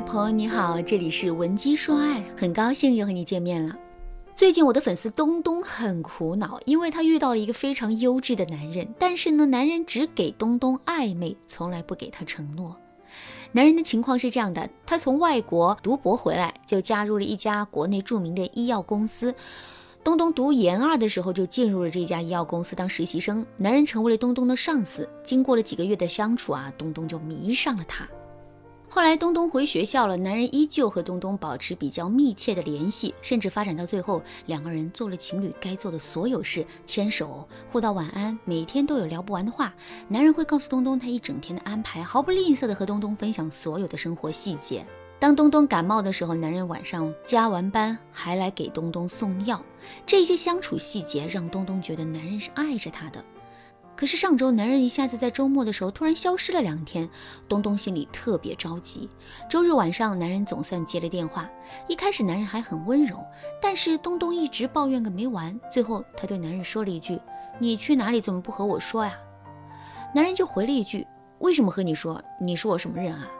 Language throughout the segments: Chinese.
朋友你好，这里是文姬说爱，很高兴又和你见面了。最近我的粉丝东东很苦恼，因为他遇到了一个非常优质的男人，但是呢，男人只给东东暧昧，从来不给他承诺。男人的情况是这样的，他从外国读博回来，就加入了一家国内著名的医药公司。东东读研二的时候就进入了这家医药公司当实习生，男人成为了东东的上司。经过了几个月的相处啊，东东就迷上了他。后来东东回学校了，男人依旧和东东保持比较密切的联系，甚至发展到最后，两个人做了情侣该做的所有事，牵手、互道晚安，每天都有聊不完的话。男人会告诉东东他一整天的安排，毫不吝啬的和东东分享所有的生活细节。当东东感冒的时候，男人晚上加完班还来给东东送药，这些相处细节让东东觉得男人是爱着她的。可是上周，男人一下子在周末的时候突然消失了两天，东东心里特别着急。周日晚上，男人总算接了电话。一开始，男人还很温柔，但是东东一直抱怨个没完。最后，他对男人说了一句：“你去哪里？怎么不和我说呀？”男人就回了一句：“为什么和你说？你是我什么人啊？”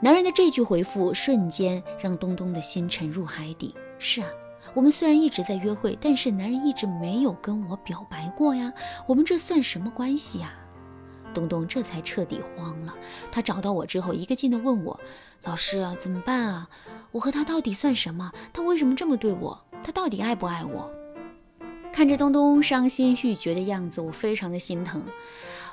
男人的这句回复瞬间让东东的心沉入海底。是啊。我们虽然一直在约会，但是男人一直没有跟我表白过呀。我们这算什么关系呀？东东这才彻底慌了。他找到我之后，一个劲的问我：“老师啊，怎么办啊？我和他到底算什么？他为什么这么对我？他到底爱不爱我？”看着东东伤心欲绝的样子，我非常的心疼。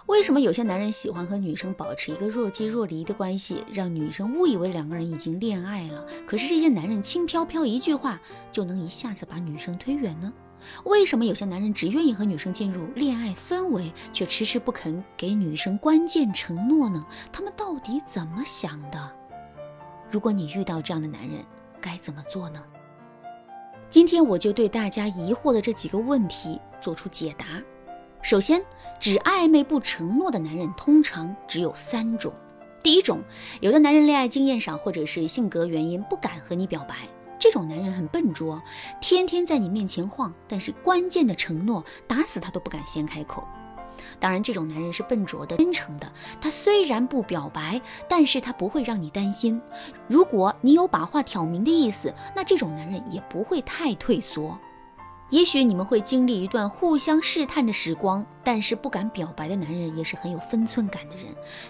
为什么有些男人喜欢和女生保持一个若即若离的关系，让女生误以为两个人已经恋爱了？可是这些男人轻飘飘一句话就能一下子把女生推远呢？为什么有些男人只愿意和女生进入恋爱氛围，却迟迟不肯给女生关键承诺呢？他们到底怎么想的？如果你遇到这样的男人，该怎么做呢？今天我就对大家疑惑的这几个问题做出解答。首先，只暧昧不承诺的男人通常只有三种。第一种，有的男人恋爱经验少，或者是性格原因不敢和你表白，这种男人很笨拙，天天在你面前晃，但是关键的承诺打死他都不敢先开口。当然，这种男人是笨拙的、真诚的，他虽然不表白，但是他不会让你担心。如果你有把话挑明的意思，那这种男人也不会太退缩。也许你们会经历一段互相试探的时光，但是不敢表白的男人也是很有分寸感的人，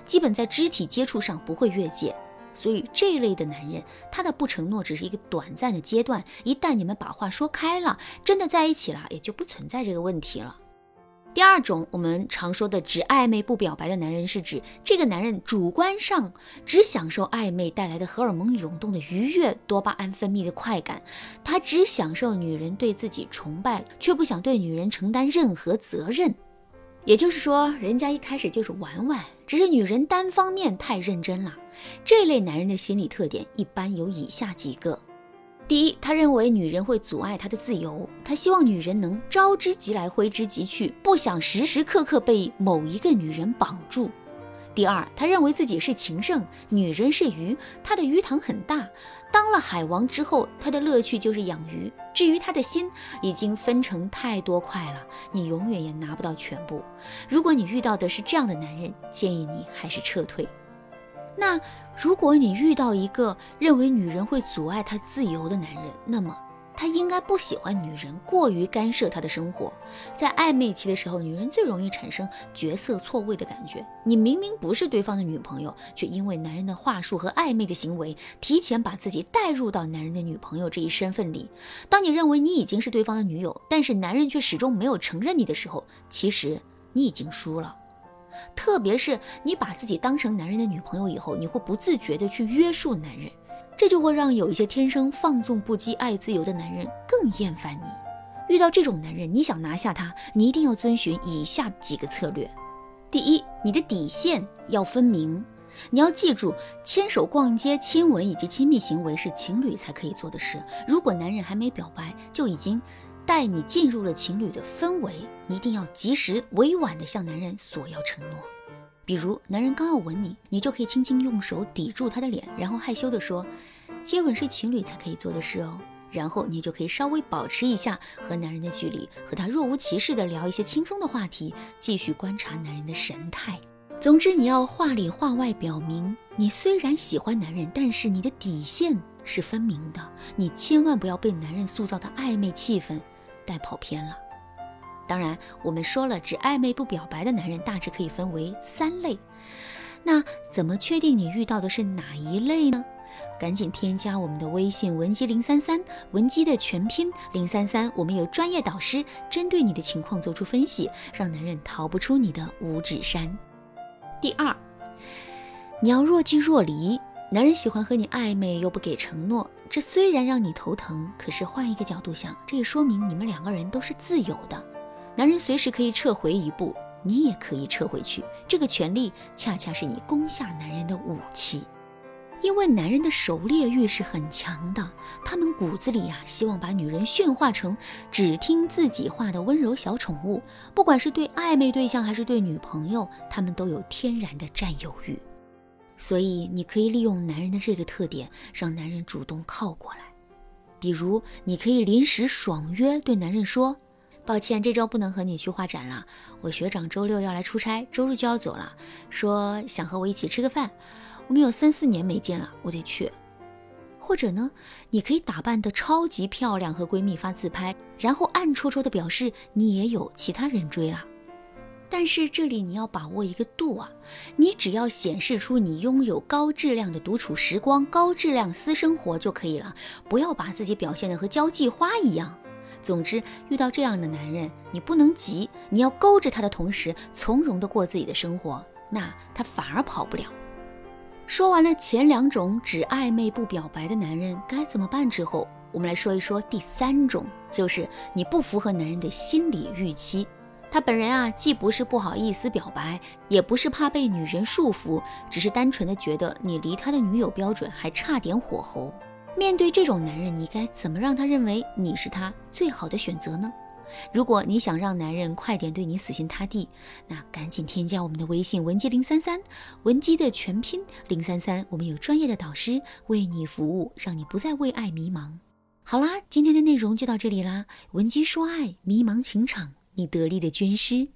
基本在肢体接触上不会越界。所以这一类的男人，他的不承诺只是一个短暂的阶段，一旦你们把话说开了，真的在一起了，也就不存在这个问题了。第二种，我们常说的只暧昧不表白的男人，是指这个男人主观上只享受暧昧带来的荷尔蒙涌动的愉悦、多巴胺分泌的快感，他只享受女人对自己崇拜，却不想对女人承担任何责任。也就是说，人家一开始就是玩玩，只是女人单方面太认真了。这类男人的心理特点一般有以下几个。第一，他认为女人会阻碍他的自由，他希望女人能招之即来，挥之即去，不想时时刻刻被某一个女人绑住。第二，他认为自己是情圣，女人是鱼，他的鱼塘很大，当了海王之后，他的乐趣就是养鱼。至于他的心，已经分成太多块了，你永远也拿不到全部。如果你遇到的是这样的男人，建议你还是撤退。那如果你遇到一个认为女人会阻碍他自由的男人，那么他应该不喜欢女人过于干涉他的生活。在暧昧期的时候，女人最容易产生角色错位的感觉。你明明不是对方的女朋友，却因为男人的话术和暧昧的行为，提前把自己带入到男人的女朋友这一身份里。当你认为你已经是对方的女友，但是男人却始终没有承认你的时候，其实你已经输了。特别是你把自己当成男人的女朋友以后，你会不自觉的去约束男人，这就会让有一些天生放纵不羁、爱自由的男人更厌烦你。遇到这种男人，你想拿下他，你一定要遵循以下几个策略：第一，你的底线要分明，你要记住，牵手、逛街、亲吻以及亲密行为是情侣才可以做的事。如果男人还没表白，就已经。带你进入了情侣的氛围，你一定要及时委婉地向男人索要承诺。比如，男人刚要吻你，你就可以轻轻用手抵住他的脸，然后害羞地说：“接吻是情侣才可以做的事哦。”然后你就可以稍微保持一下和男人的距离，和他若无其事地聊一些轻松的话题，继续观察男人的神态。总之，你要话里话外表明你虽然喜欢男人，但是你的底线是分明的，你千万不要被男人塑造的暧昧气氛带跑偏了。当然，我们说了，只暧昧不表白的男人大致可以分为三类。那怎么确定你遇到的是哪一类呢？赶紧添加我们的微信文姬零三三，文姬的全拼零三三，我们有专业导师针对你的情况做出分析，让男人逃不出你的五指山。第二，你要若即若离，男人喜欢和你暧昧又不给承诺，这虽然让你头疼，可是换一个角度想，这也说明你们两个人都是自由的，男人随时可以撤回一步。你也可以撤回去，这个权利恰恰是你攻下男人的武器。因为男人的狩猎欲是很强的，他们骨子里呀，希望把女人驯化成只听自己话的温柔小宠物。不管是对暧昧对象还是对女朋友，他们都有天然的占有欲。所以你可以利用男人的这个特点，让男人主动靠过来。比如，你可以临时爽约，对男人说。抱歉，这周不能和你去画展了。我学长周六要来出差，周日就要走了，说想和我一起吃个饭。我们有三四年没见了，我得去。或者呢，你可以打扮得超级漂亮，和闺蜜发自拍，然后暗戳戳的表示你也有其他人追了。但是这里你要把握一个度啊，你只要显示出你拥有高质量的独处时光、高质量私生活就可以了，不要把自己表现得和交际花一样。总之，遇到这样的男人，你不能急，你要勾着他的同时，从容的过自己的生活，那他反而跑不了。说完了前两种只暧昧不表白的男人该怎么办之后，我们来说一说第三种，就是你不符合男人的心理预期。他本人啊，既不是不好意思表白，也不是怕被女人束缚，只是单纯的觉得你离他的女友标准还差点火候。面对这种男人，你该怎么让他认为你是他最好的选择呢？如果你想让男人快点对你死心塌地，那赶紧添加我们的微信文姬零三三，文姬的全拼零三三，我们有专业的导师为你服务，让你不再为爱迷茫。好啦，今天的内容就到这里啦，文姬说爱，迷茫情场，你得力的军师。